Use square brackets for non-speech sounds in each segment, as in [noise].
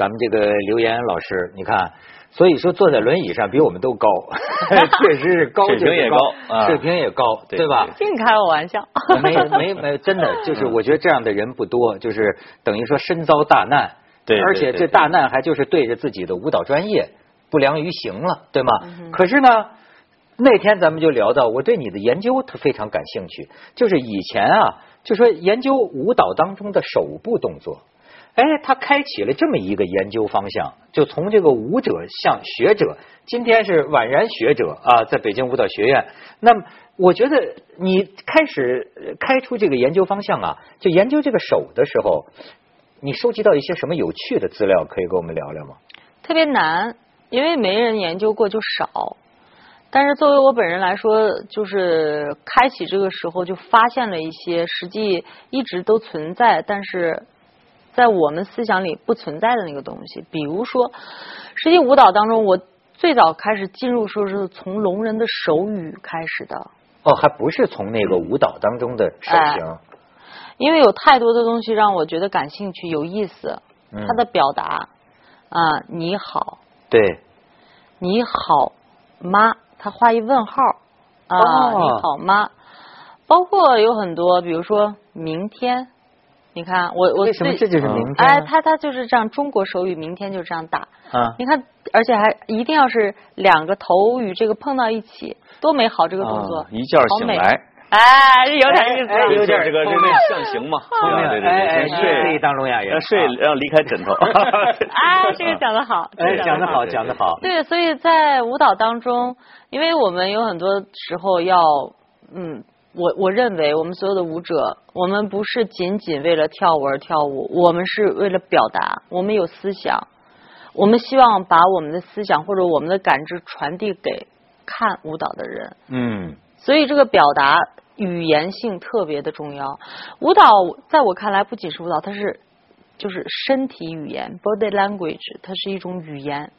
咱们这个刘岩老师，你看，所以说坐在轮椅上比我们都高，[laughs] 确实是高，水平也高，水平也高，对吧？净开我玩笑。没没没，真的 [laughs] 就是我觉得这样的人不多，就是等于说身遭大难，对，而且这大难还就是对着自己的舞蹈专业不良于行了，对吗？可是呢，那天咱们就聊到，我对你的研究他非常感兴趣，就是以前啊，就说研究舞蹈当中的手部动作。哎，他开启了这么一个研究方向，就从这个舞者向学者，今天是宛然学者啊，在北京舞蹈学院。那么，我觉得你开始开出这个研究方向啊，就研究这个手的时候，你收集到一些什么有趣的资料，可以跟我们聊聊吗？特别难，因为没人研究过就少。但是作为我本人来说，就是开启这个时候就发现了一些实际一直都存在，但是。在我们思想里不存在的那个东西，比如说，实际舞蹈当中，我最早开始进入说是从聋人的手语开始的。哦，还不是从那个舞蹈当中的手型。因为有太多的东西让我觉得感兴趣、有意思。嗯。他的表达啊，你好。对。你好吗？他画一问号啊，你好吗？包括有很多，比如说明天。你看，我我为什么这就是明天？哎，他他就是这样，中国手语明天就这样打。啊，你看，而且还一定要是两个头与这个碰到一起，多美好这个动作，一觉醒来，哎，有点意思，有点这个这个象形嘛，对对对，睡可以当聋哑人，睡然后离开枕头。[laughs] 哎，这个讲的好，哎，讲的好，讲的好。对，所以在舞蹈当中，因为我们有很多时候要，嗯。我我认为，我们所有的舞者，我们不是仅仅为了跳舞而跳舞，我们是为了表达，我们有思想，我们希望把我们的思想或者我们的感知传递给看舞蹈的人。嗯，所以这个表达语言性特别的重要。舞蹈在我看来，不仅是舞蹈，它是就是身体语言 （body language），它是一种语言，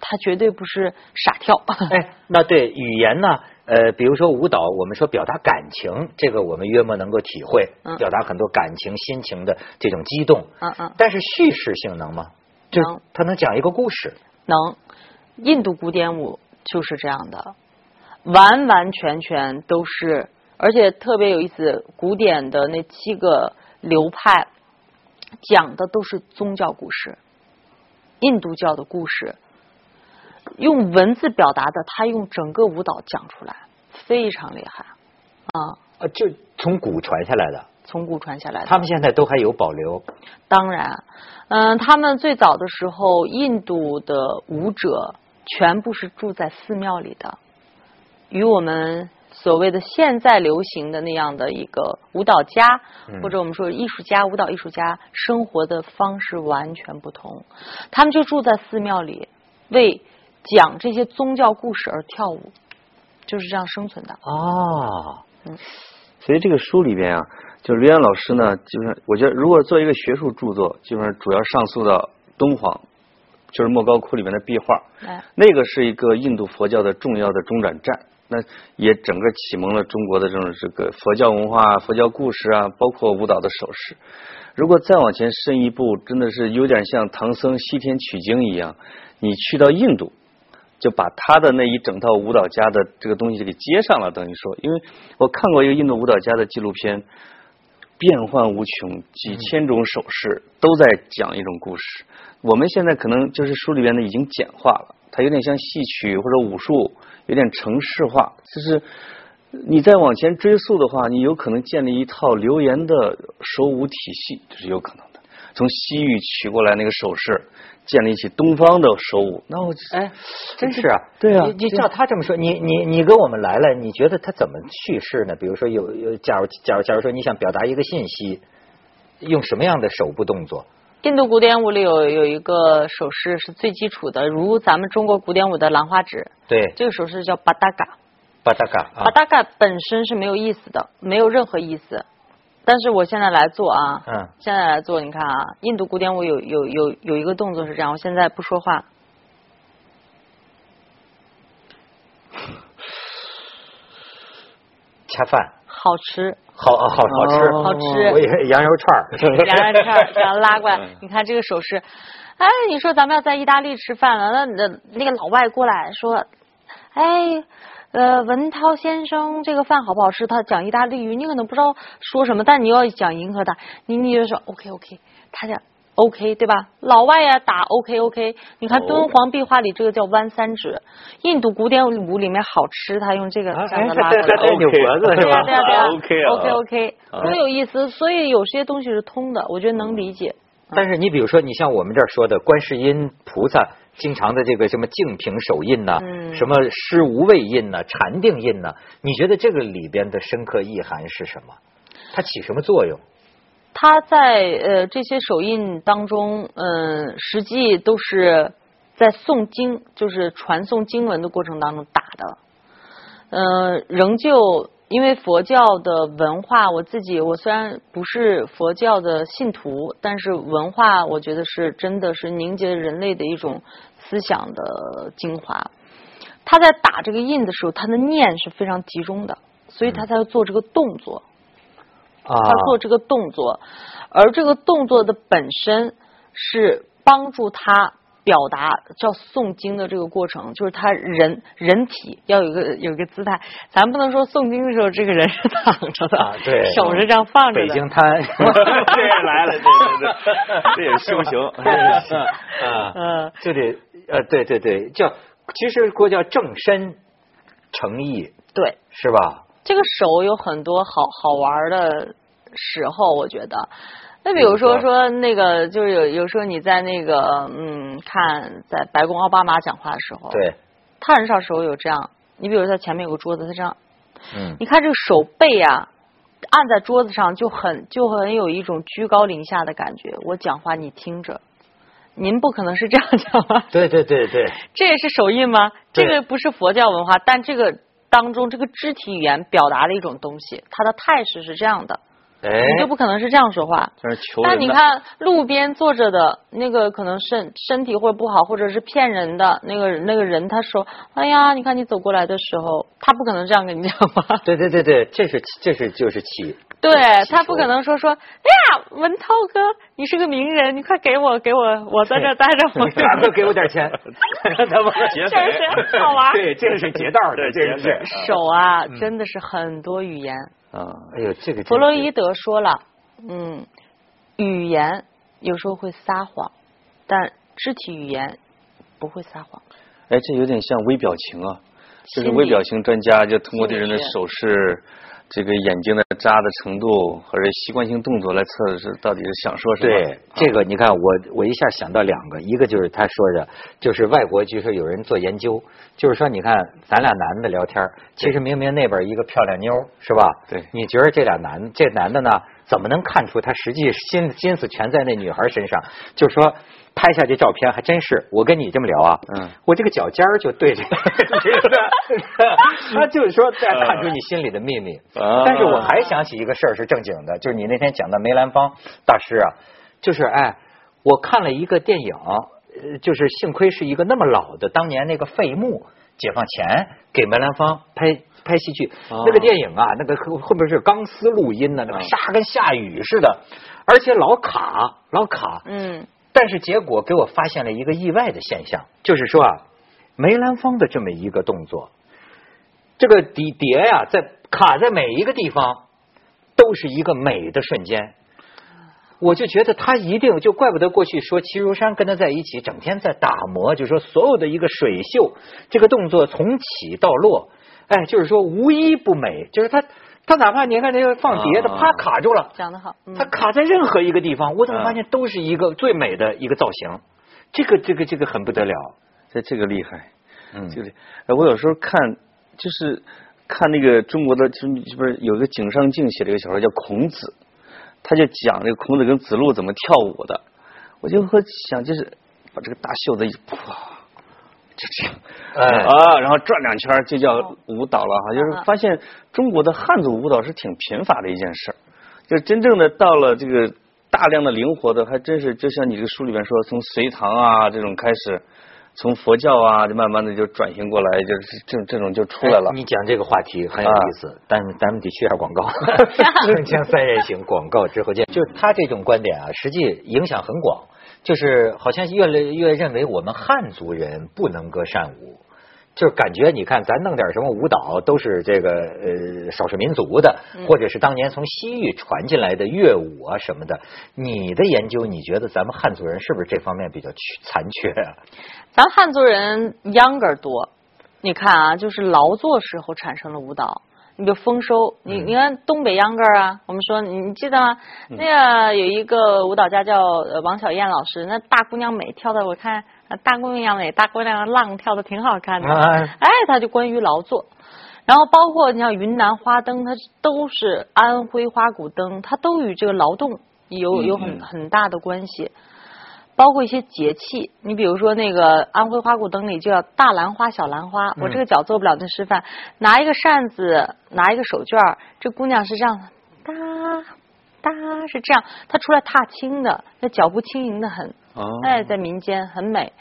它绝对不是傻跳。[laughs] 哎，那对语言呢？呃，比如说舞蹈，我们说表达感情，这个我们约莫能够体会，表达很多感情、心情的这种激动。嗯嗯。但是叙事性能吗？能。他能讲一个故事？能。印度古典舞就是这样的，完完全全都是，而且特别有意思，古典的那七个流派讲的都是宗教故事，印度教的故事。用文字表达的，他用整个舞蹈讲出来，非常厉害啊！呃，就从古传下来的，从古传下来的，他们现在都还有保留。当然，嗯，他们最早的时候，印度的舞者全部是住在寺庙里的，与我们所谓的现在流行的那样的一个舞蹈家，或者我们说艺术家、舞蹈艺术家生活的方式完全不同。他们就住在寺庙里，为讲这些宗教故事而跳舞，就是这样生存的。哦，嗯，所以这个书里边啊，就是刘岩老师呢，基本上我觉得，如果做一个学术著作，基本上主要上溯到敦煌，就是莫高窟里面的壁画，哎，那个是一个印度佛教的重要的中转站，那也整个启蒙了中国的这种这个佛教文化、佛教故事啊，包括舞蹈的手势。如果再往前深一步，真的是有点像唐僧西天取经一样，你去到印度。就把他的那一整套舞蹈家的这个东西就给接上了，等于说，因为我看过一个印度舞蹈家的纪录片，变幻无穷，几千种手势都在讲一种故事。我们现在可能就是书里边的已经简化了，它有点像戏曲或者武术，有点城市化。就是你再往前追溯的话，你有可能建立一套流言的手舞体系，这是有可能的。从西域取过来那个手势。建立起东方的手舞，那我哎，真是啊，对啊，你照他这么说，你你你跟我们来了，你觉得他怎么叙事呢？比如说有有，假如假如假如说你想表达一个信息，用什么样的手部动作？印度古典舞里有有一个手势是最基础的，如咱们中国古典舞的兰花指。对，这个手势叫巴达嘎。巴达嘎，巴达嘎本身是没有意思的，没有任何意思。但是我现在来做啊，嗯，现在来做，你看啊，印度古典舞有有有有一个动作是这样，我现在不说话，恰饭，好吃，好好好吃，好吃。我以为羊肉串儿，羊肉串儿这样拉过来，你看这个手势。哎，你说咱们要在意大利吃饭了，那那那个老外过来说，哎，呃，文涛先生，这个饭好不好吃？他讲意大利语，你可能不知道说什么，但你要讲迎合他，你你就说 OK OK，他讲 OK 对吧？老外呀打 OK OK，你看敦煌壁画里这个叫弯三指，印度古典舞里面好吃，他用这个这样的拉过来。对对扭脖子是吧？对呀对呀 OK 啊 OK OK，多有意思！所以有些东西是通的，我觉得能理解。但是你比如说，你像我们这儿说的观世音菩萨，经常的这个什么净瓶手印呐、嗯什么施无畏印呐、禅定印呐，你觉得这个里边的深刻意涵是什么？它起什么作用？它在呃这些手印当中，嗯、实际都是在诵经，就是传诵经文的过程当中打的。呃，仍旧因为佛教的文化，我自己我虽然不是佛教的信徒，但是文化我觉得是真的是凝结人类的一种思想的精华。他在打这个印的时候，他的念是非常集中的，所以他才会做这个动作。啊他做这个动作，而这个动作的本身是帮助他表达叫诵经的这个过程，就是他人人体要有一个有一个姿态，咱不能说诵经的时候这个人是躺着的，啊对手是这样放着的。北京滩，[laughs] 这也来了，对对对，这也是修行。[laughs] 啊，嗯，就得呃，对对对，叫其实国叫正身诚意，对，是吧？这个手有很多好好玩的时候，我觉得。那比如说说那个，就是有有时候你在那个嗯，看在白宫奥巴马讲话的时候，对，他很少时候有这样。你比如说前面有个桌子，他这样，嗯，你看这个手背啊，按在桌子上就很就很有一种居高临下的感觉。我讲话你听着，您不可能是这样讲 [laughs] 吧，对对对对，这也是手印吗？这个不是佛教文化，但这个当中这个肢体语言表达的一种东西，它的态势是这样的，哎，你就不可能是这样说话。这是求。但你看路边坐着的那个，可能身身体或者不好，或者是骗人的那个那个人，他说：“哎呀，你看你走过来的时候，他不可能这样跟你讲吧。[laughs] 对对对对，这是这是就是起，[laughs] 对他不可能说说，哎呀，文涛哥，你是个名人，你快给我给我，我在这待着，我 [laughs] 大哥给我点钱，[laughs] 他们劫这是好玩。对，这个是劫道的，对这个是。手啊，真的是很多语言。啊，哎呦，这个真弗洛伊德说了，嗯，语言有时候会撒谎，但肢体语言不会撒谎。哎，这有点像微表情啊，就是微表情专家就通过这人的手势。这个眼睛的扎的程度，或者习惯性动作来测的是到底是想说什么？对这个，你看我我一下想到两个，一个就是他说的，就是外国据说有人做研究，就是说你看咱俩男的聊天，其实明明那边一个漂亮妞是吧？对你觉得这俩男这男的呢，怎么能看出他实际心心思全在那女孩身上？就是说拍下这照片还真是，我跟你这么聊啊，嗯，我这个脚尖儿就对着他 [laughs] 就是说在看出你心里的秘密。啊但是我还想起一个事儿是正经的，就是你那天讲的梅兰芳大师啊，就是哎，我看了一个电影，呃，就是幸亏是一个那么老的，当年那个费穆解放前给梅兰芳拍拍戏剧，哦那个电影啊，那个后后边是钢丝录音呢，那个嗯沙跟下雨似的，而且老卡老卡，嗯。但是结果给我发现了一个意外的现象，就是说啊，梅兰芳的这么一个动作，这个底碟呀、在卡在每一个地方都是一个美的瞬间。我就觉得他一定就怪不得过去说齐如山跟他在一起，整天在打磨，就说所有的一个水袖，这个动作从起到落，哎，就是说无一不美，就是他他哪怕你看那个放碟的，啊啪卡住了，讲得好，嗯它卡在任何一个地方，我怎么发现都是一个最美的一个造型？这个这个这个很不得了。这这个厉害。嗯这个，呃我有时候看就是看那个中国的，就是不是有一个井上靖写了一个小说叫《孔子》，他就讲这个孔子跟子路怎么跳舞的，我就会想，就是把这个大袖子一啪，就这样，哎啊，然后转两圈就叫舞蹈了哈，就是嗯发现中国的汉族舞蹈是挺贫乏的一件事儿，就真正的到了这个大量的灵活的，还真是就像你这个书里边说，从隋唐啊这种开始，从佛教啊，就慢慢的就转型过来，就是这这种就出来了。你讲这个话题很有意思，但咱们得去下广告。[laughs] 铿锵三人行，广告之后见。就是他这种观点啊，实际影响很广，就是好像越来越认为我们汉族人不能歌善舞。就是感觉，你看，咱弄点什么舞蹈，都是这个呃少数民族的，或者是当年从西域传进来的乐舞啊什么的。你的研究，你觉得咱们汉族人是不是这方面比较缺残缺啊？咱汉族人秧歌多，你看啊，就是劳作时候产生了舞蹈。你比如丰收，你你看东北秧歌啊，我们说你你记得吗？那个有一个舞蹈家叫王小燕老师，那大姑娘美跳的，我看。大姑娘美，大姑娘浪跳的挺好看的。哎，他就关于劳作，然后包括你像云南花灯，它都是安徽花鼓灯，它都与这个劳动有有很很大的关系。包括一些节气，你比如说那个安徽花鼓灯里就叫大兰花、小兰花。我这个脚做不了那示范，拿一个扇子，拿一个手绢这姑娘是这样哒哒是这样，她出来踏青的，那脚步轻盈的很。哎，在民间很美，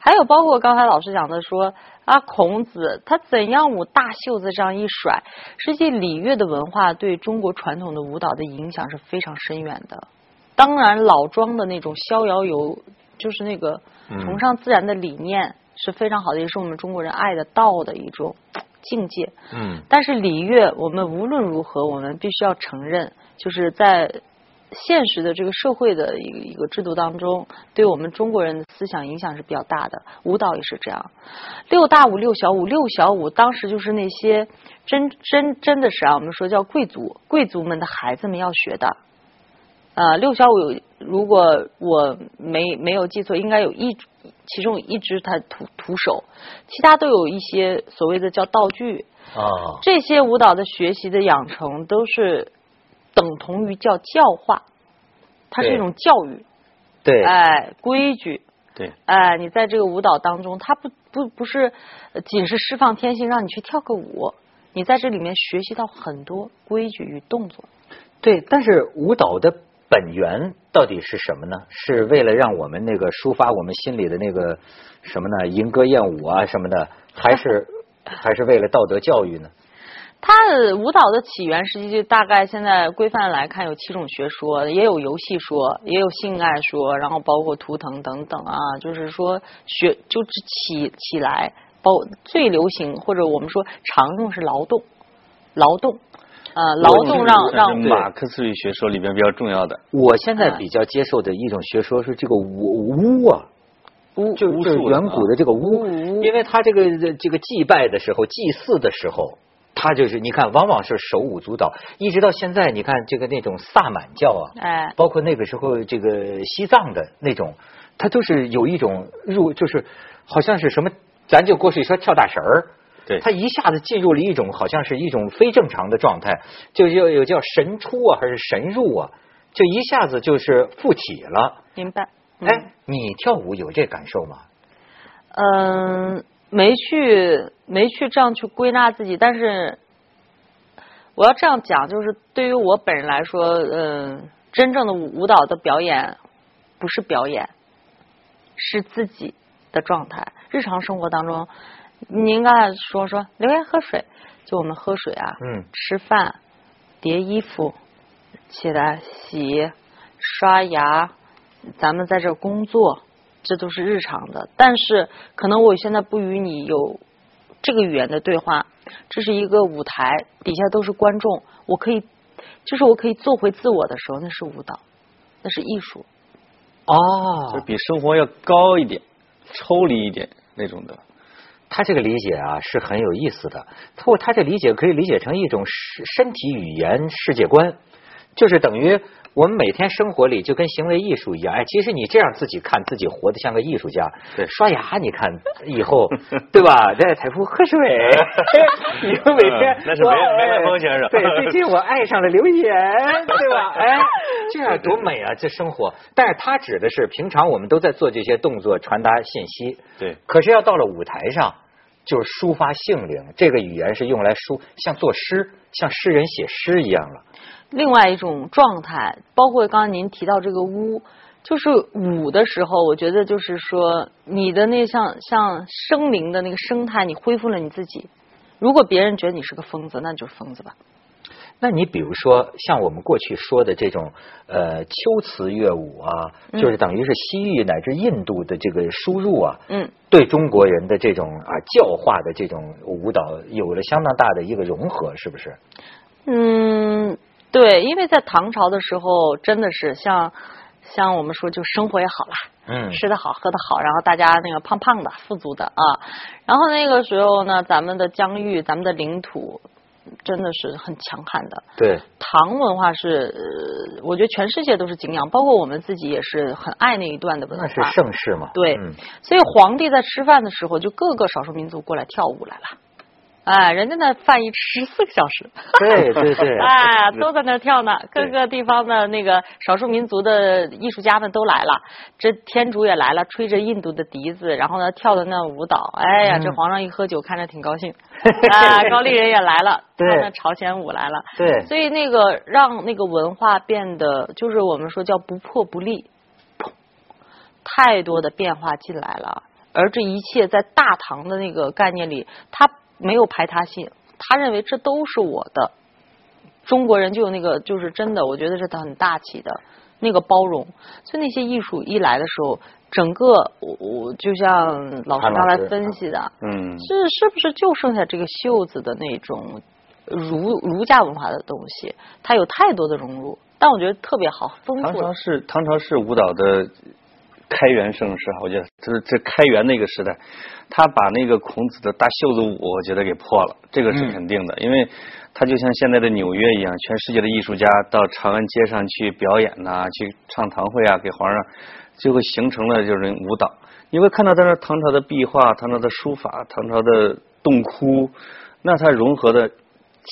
还有包括刚才老师讲的说啊，孔子他怎样舞大袖子这样一甩，实际礼乐的文化对中国传统的舞蹈的影响是非常深远的。当然，老庄的那种逍遥游，就是那个崇尚自然的理念是非常好的，也是我们中国人爱的道的一种 [tsk] 境界。嗯，但是礼乐，我们无论如何，我们必须要承认，就是在。现实的这个社会的一个一个制度当中，对我们中国人的思想影响是比较大的。舞蹈也是这样，六大舞、六小舞、六小舞，当时就是那些真真真的是啊，我们说叫贵族贵族们的孩子们要学的。呃，六小舞，如果我没没有记错，应该有一其中一只它徒徒手，其他都有一些所谓的叫道具。啊，这些舞蹈的学习的养成都是。等同于叫教化，它是一种教育，对，哎，规矩，对，哎，你在这个舞蹈当中，它不不不是仅是释放天性，让你去跳个舞，你在这里面学习到很多规矩与动作。对，但是舞蹈的本源到底是什么呢？是为了让我们那个抒发我们心里的那个什么呢？吟歌艳舞啊什么的，还是 [laughs] 还是为了道德教育呢？它的舞蹈的起源，实际就大概现在规范来看有七种学说，也有游戏说，也有性爱说，然后包括图腾等等啊，就是说学就是起起来，包最流行或者我们说常用是劳动，劳动啊，劳动让让马克思主义学说里边比较重要的。我现在比较接受的一种学说是这个巫巫啊，巫就是远古的这个巫，因为他这个这个祭拜的时候，祭祀的时候。他就是你看，往往是手舞足蹈，一直到现在，你看这个那种萨满教啊，哎，包括那个时候这个西藏的那种，他都是有一种入，就是好像是什么，咱就过去说跳大神儿，对，他一下子进入了一种好像是一种非正常的状态，就有有叫神出啊，还是神入啊，就一下子就是附体了。明白？哎，你跳舞有这感受吗？嗯。没去没去这样去归纳自己，但是我要这样讲，就是对于我本人来说，嗯，真正的舞蹈的表演不是表演，是自己的状态。日常生活当中，您刚才说说留言喝水，就我们喝水啊，嗯，吃饭，叠衣服，起来洗，刷牙，咱们在这工作。这都是日常的，但是可能我现在不与你有这个语言的对话，这是一个舞台，底下都是观众，我可以，就是我可以做回自我的时候，那是舞蹈，那是艺术。哦，就比生活要高一点，抽离一点那种的。他这个理解啊是很有意思的，通过他这理解可以理解成一种身身体语言世界观，就是等于。我们每天生活里就跟行为艺术一样，哎，其实你这样自己看自己活得像个艺术家。对，刷牙，你看以后，对吧？在彩富喝水，[laughs] 你们每天那是梅梅兰芳先生。对，最近我爱上了留言，对吧？哎，这样多美啊！这生活，但是他指的是平常我们都在做这些动作，传达信息。对，可是要到了舞台上，就是抒发性灵，这个语言是用来抒，像作诗，像诗人写诗一样了。另外一种状态。包括刚刚您提到这个巫，就是舞的时候，我觉得就是说你的那像像生灵的那个生态，你恢复了你自己。如果别人觉得你是个疯子，那就是疯子吧。那你比如说像我们过去说的这种呃秋词乐舞啊，就是等于是西域乃至印度的这个输入啊，嗯，对中国人的这种啊教化的这种舞蹈有了相当大的一个融合，是不是？嗯，对，因为在唐朝的时候，真的是像像我们说，就生活也好了，嗯吃的好，喝的好，然后大家那个胖胖的、富足的啊。然后那个时候呢，咱们的疆域、咱们的领土真的是很强悍的。对，唐文化是，呃我觉得全世界都是敬仰，包括我们自己也是很爱那一段的文化。那是盛世嘛。对嗯所以皇帝在吃饭的时候，就各个少数民族过来跳舞来了。哎，人家那饭一吃十四个小时，对对对 [laughs] 哎，都在那跳呢。各个地方的那个少数民族的艺术家们都来了，这天竺也来了，吹着印度的笛子，然后呢跳的那舞蹈。哎呀，嗯这皇上一喝酒，看着挺高兴。[laughs] 啊，高丽人也来了，对跳那朝鲜舞来了。对所以那个让那个文化变得，就是我们说叫不破不立，太多的变化进来了，而这一切在大唐的那个概念里，他没有排他性，他认为这都是我的。中国人就有那个，就是真的，我觉得是很大气的那个包容，所以那些艺术一来的时候，整个我我就像老师刚才分析的，嗯，是是不是就剩下这个袖子的那种儒儒家文化的东西？它有太多的融入，但我觉得特别好，丰富。唐朝是唐朝是舞蹈的开元盛世，我觉得就是这开元那个时代，他把那个孔子的大袖子舞，我觉得给破了，这个是嗯。肯定的，因为他就像现在的纽约一样，全世界的艺术家到长安街上去表演呐、去唱堂会啊，给皇上，最后形成了就是舞蹈。你会看到在那唐朝的壁画、唐朝的书法、唐朝的洞窟，那它融合的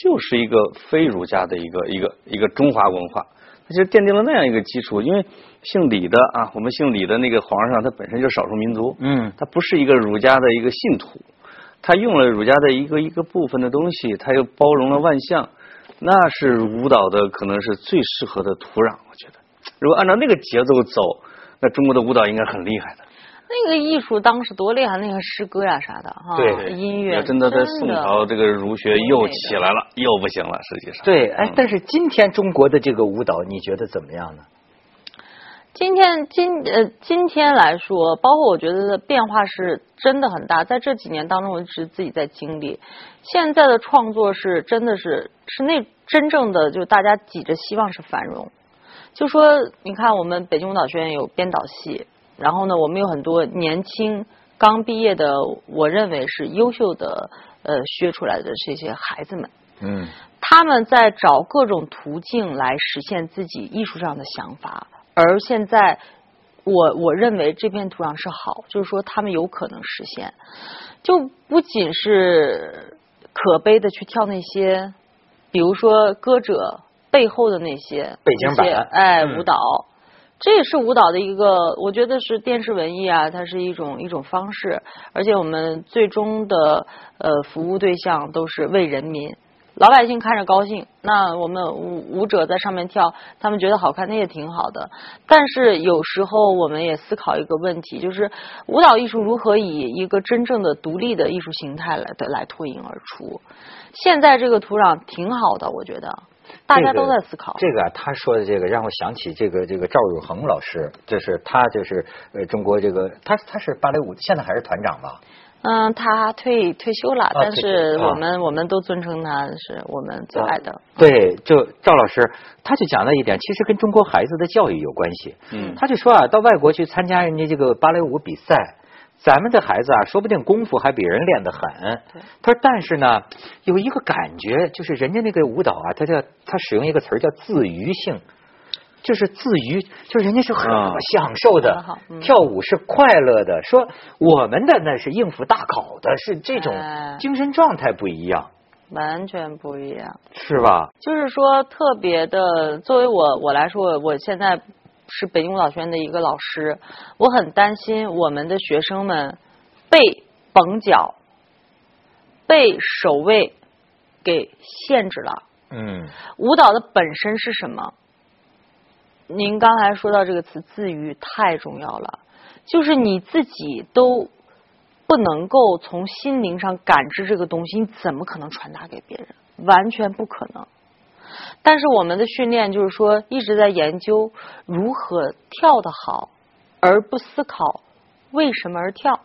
就是一个非儒家的一个一个一个中华文化，它就奠定了那样一个基础。因为姓李的啊，我们姓李的那个皇上，他本身就是少数民族，嗯他不是一个儒家的一个信徒，他用了儒家的一个一个部分的东西，他又包容了万象，那是舞蹈的可能是最适合的土壤。我觉得，如果按照那个节奏走，那中国的舞蹈应该很厉害的。那个艺术当时多厉害，那个诗歌呀啥的哈，对音乐要真的在宋朝，这个儒学又起来了，又不行了，实际上。对，哎嗯，但是今天中国的这个舞蹈，你觉得怎么样呢？今天今呃今天来说，包括我觉得变化是真的很大，在这几年当中，我一直自己在经历。现在的创作是真的是是那真正的就大家挤着希望是繁荣。就说你看，我们北京舞蹈学院有编导系，然后呢，我们有很多年轻刚毕业的，我认为是优秀的呃学出来的这些孩子们。嗯他们在找各种途径来实现自己艺术上的想法，而现在我我认为这片土壤是好，就是说他们有可能实现，就不仅是可悲的去跳那些，比如说歌者背后的那些背景板哎嗯舞蹈。这也是舞蹈的一个，我觉得是电视文艺啊，它是一种一种方式，而且我们最终的呃服务对象都是为人民，老百姓看着高兴，那我们舞舞者在上面跳，他们觉得好看，那也挺好的。但是有时候我们也思考一个问题，就是舞蹈艺术如何以一个真正的独立的艺术形态来的来脱颖而出。现在这个土壤挺好的，我觉得大家都在思考。这个啊，他说的这个让我想起这个这个赵汝恒老师，就是他就是呃中国这个他他是芭蕾舞现在还是团长吧？嗯，他退退休了，但是我们、我们都尊称他是我们最爱的。对，就赵老师，他就讲了一点，其实跟中国孩子的教育有关系。嗯他就说啊，到外国去参加人家这个芭蕾舞比赛，咱们的孩子啊，说不定功夫还比人练得很。他说，但是呢，有一个感觉，就是人家那个舞蹈啊，他叫他使用一个词儿叫自娱性。就是自娱，就是人家是很啊享受的跳舞是快乐的。说我们的那是应付大考的，是这种哎精神状态不一样，完全不一样。是吧？就是说特别的，作为我我来说，我现在是北京舞蹈学院的一个老师，我很担心我们的学生们被绷脚、被守卫给限制了。嗯，舞蹈的本身是什么？您刚才说到这个词“自愈”太重要了，就是你自己都不能够从心灵上感知这个东西，你怎么可能传达给别人？完全不可能。但是我们的训练就是说，一直在研究如何跳得好，而不思考为什么而跳。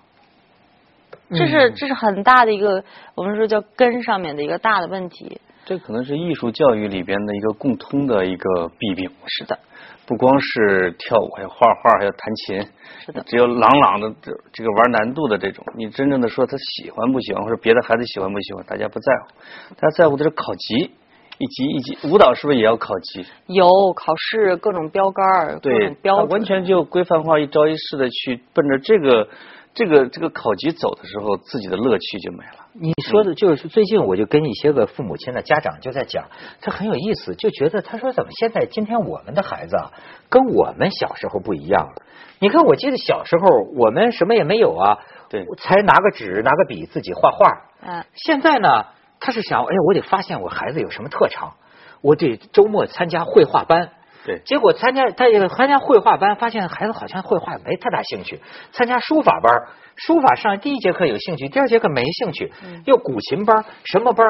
这是这是很大的一个，我们说叫根上面的一个大的问题。这可能是艺术教育里边的一个共通的一个弊病。是的，不光是跳舞，还有画画，还有弹琴。是的，只有朗朗的这这个玩难度的这种，你真正的说他喜欢不喜欢，或者别的孩子喜欢不喜欢，大家不在乎，大家在乎的是考级。一级一级，舞蹈是不是也要考级？有考试，各种标杆儿，各种标完全就规范化，一招一式的去奔着这个这个这个考级走的时候，自己的乐趣就没了。你说的就是最近我就跟一些个父母亲的家长就在讲，他很有意思，就觉得他说怎么现在今天我们的孩子啊，跟我们小时候不一样了。你看，我记得小时候我们什么也没有啊，对，才拿个纸拿个笔自己画画。嗯，现在呢？他是想，哎，我得发现我孩子有什么特长，我得周末参加绘画班。对，结果参加他也参加绘画班，发现孩子好像绘画没太大兴趣。参加书法班，书法上第一节课有兴趣，第二节课没兴趣。又古琴班，什么班？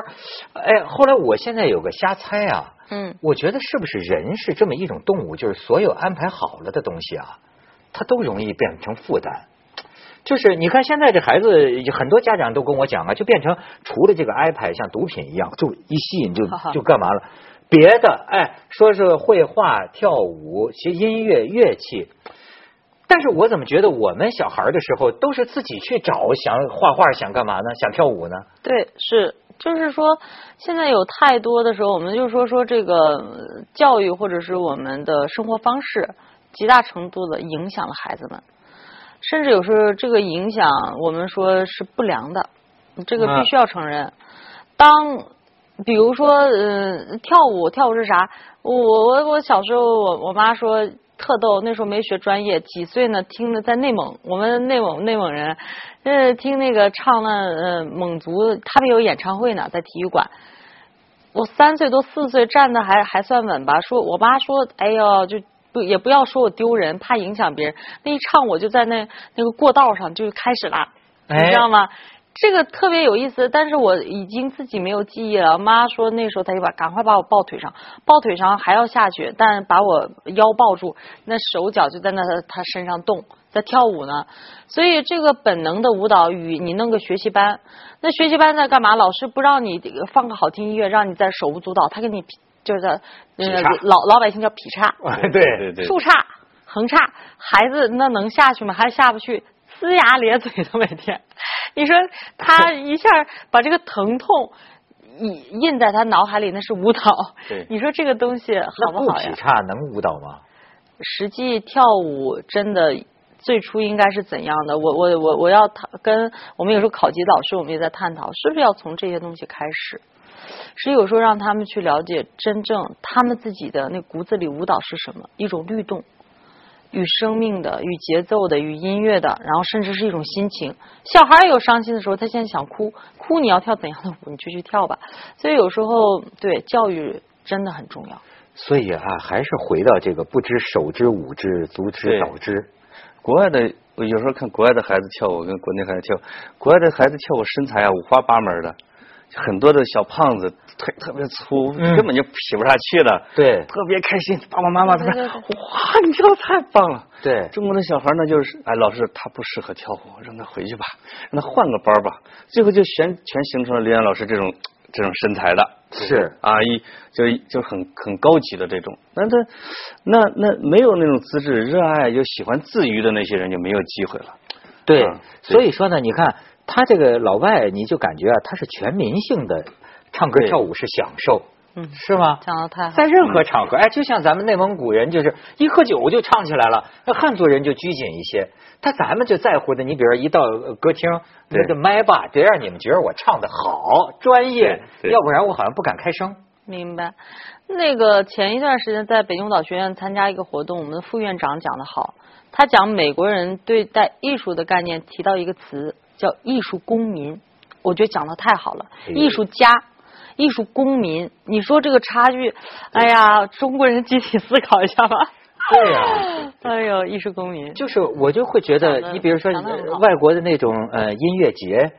哎，后来我现在有个瞎猜啊。嗯。我觉得是不是人是这么一种动物？就是所有安排好了的东西啊，它都容易变成负担。就是你看现在这孩子，很多家长都跟我讲啊，就变成除了这个 iPad 像毒品一样，就一吸引就就干嘛了？别的哎，说是绘画、跳舞、学音乐、乐器，但是我怎么觉得我们小孩的时候都是自己去找，想画画，想干嘛呢？想跳舞呢？对，是，就是说现在有太多的时候，我们就说说这个教育或者是我们的生活方式，极大程度的影响了孩子们。甚至有时候这个影响，我们说是不良的，这个必须要承认。当比如说，嗯，跳舞，跳舞是啥？我我我小时候，我我妈说特逗，那时候没学专业，几岁呢？听的在内蒙，我们内蒙内蒙人，呃，听那个唱那呃蒙族，他们有演唱会呢，在体育馆。我三岁多四岁站的还还算稳吧？说我妈说，哎呦，就。不也不要说我丢人，怕影响别人。那一唱我就在那那个过道上就开始了，你知道吗？这个特别有意思，但是我已经自己没有记忆了。妈说那时候她就把赶快把我抱腿上，抱腿上还要下去，但把我腰抱住，那手脚就在那她身上动，在跳舞呢。所以这个本能的舞蹈与你弄个学习班，那学习班在干嘛？老师不让你放个好听音乐，让你在手舞足蹈，他给你。就是那个老老百姓叫劈叉，对 [laughs] 对对，竖叉、横叉，孩子那能下去吗？还下不去，龇牙咧嘴的每天。你说他 [laughs] 一下把这个疼痛印印在他脑海里，那是舞蹈。对，你说这个东西好不好呀？劈叉能舞蹈吗？实际跳舞真的最初应该是怎样的？我我我我要他跟我们有时候考级老师，我们也在探讨，是不是要从这些东西开始？是有时候让他们去了解真正他们自己的那骨子里舞蹈是什么，一种律动，与生命的、与节奏的、与音乐的，然后甚至是一种心情。小孩有伤心的时候，他现在想哭，哭你要跳怎样的舞，你就去跳吧。所以有时候对教育真的很重要。所以啊，还是回到这个不知手之舞之足之蹈之。国外的我有时候看国外的孩子跳舞跟国内孩子跳，国外的孩子跳舞身材啊五花八门的。很多的小胖子腿特别粗，根本就劈不下去了。对，特别开心，爸爸妈妈他说：“哇，你跳太棒了。”对，中国的小孩呢，就是哎，老师他不适合跳舞，让他回去吧，让他换个班吧。最后就全全形成了刘岩老师这种这种身材的。是啊，一就就很很高级的这种。那他那那没有那种资质、热爱又喜欢自娱的那些人就没有机会了。对，所以说呢，你看。他这个老外，你就感觉啊，他是全民性的，唱歌跳舞是享受，嗯，是吗？讲的太好。在任何场合，哎，就像咱们内蒙古人，就是一喝酒就唱起来了。那汉族人就拘谨一些，他咱们就在乎的。你比如一到歌厅，那个麦霸，得让你们觉得我唱的好专业，要不然我好像不敢开声。明白。那个前一段时间在北京舞蹈学院参加一个活动，我们的副院长讲的好，他讲美国人对待艺术的概念，提到一个词。叫艺术公民，我觉得讲的太好了。艺术家，艺术公民。你说这个差距，哎呀，中国人集体思考一下吧。对呀，[laughs] 哎呦，艺术公民。就是我就会觉得，你比如说外国的那种呃音乐节。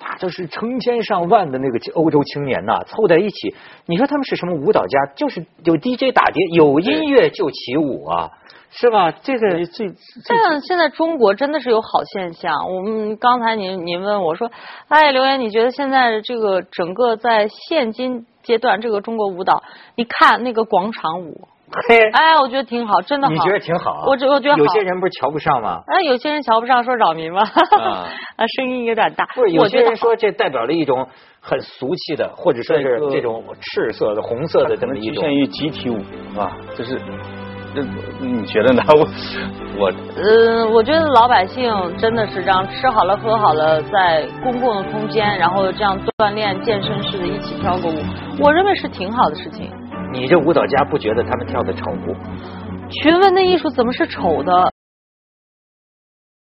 那就是成千上万的那个欧洲青年呐，凑在一起。你说他们是什么舞蹈家？就是有 DJ 打碟，有音乐就起舞啊，是吧？这个最……但现在中国真的是有好现象。我们刚才您您问我说，哎，刘岩，你觉得现在这个整个在现今阶段这个中国舞蹈，你看那个广场舞。[laughs] 嘿，哎，我觉得挺好，真的好。你觉得挺好？我觉我觉得有些人不是瞧不上吗？哎，有些人瞧不上，说扰民吗？啊，[laughs] 声音有点大。不是，有些人说这代表了一种很俗气的，或者说是这种赤色的、红色的这么一种。局限于集体舞，是吧？就是，你觉得呢？我我。嗯，我觉得老百姓真的是这样吃好了喝好了，在公共的空间，然后这样锻炼健身似的一起跳个舞，我认为是挺好的事情。你这舞蹈家不觉得他们跳的丑？询问的艺术怎么是丑的？